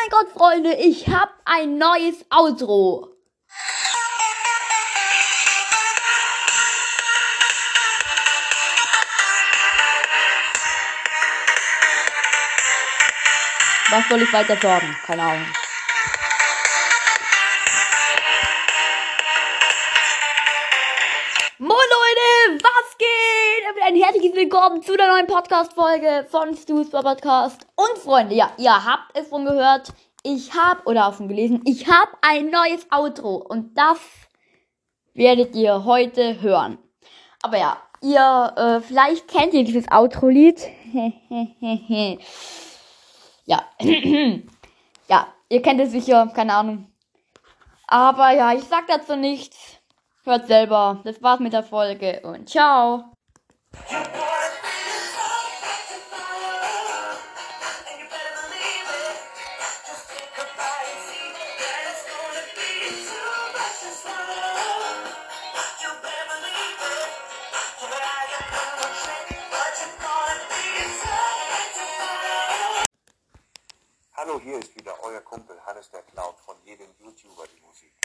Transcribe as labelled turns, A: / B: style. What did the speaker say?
A: mein Gott, Freunde, ich habe ein neues Outro. Was soll ich weiter sagen? Keine Ahnung. Moin geht? Ein herzliches Willkommen zu der neuen Podcast-Folge von Stu's Podcast. Und Freunde, ja, ihr habt es schon gehört. Ich habe, oder auch schon gelesen, ich habe ein neues Outro. Und das werdet ihr heute hören. Aber ja, ihr, äh, vielleicht kennt ihr dieses Outro-Lied. ja. ja, ihr kennt es sicher, keine Ahnung. Aber ja, ich sag dazu nichts. Hört selber. Das war's mit der Folge und ciao.
B: Hallo, hier ist wieder euer Kumpel Hannes der Clown von jedem YouTuber die Musik.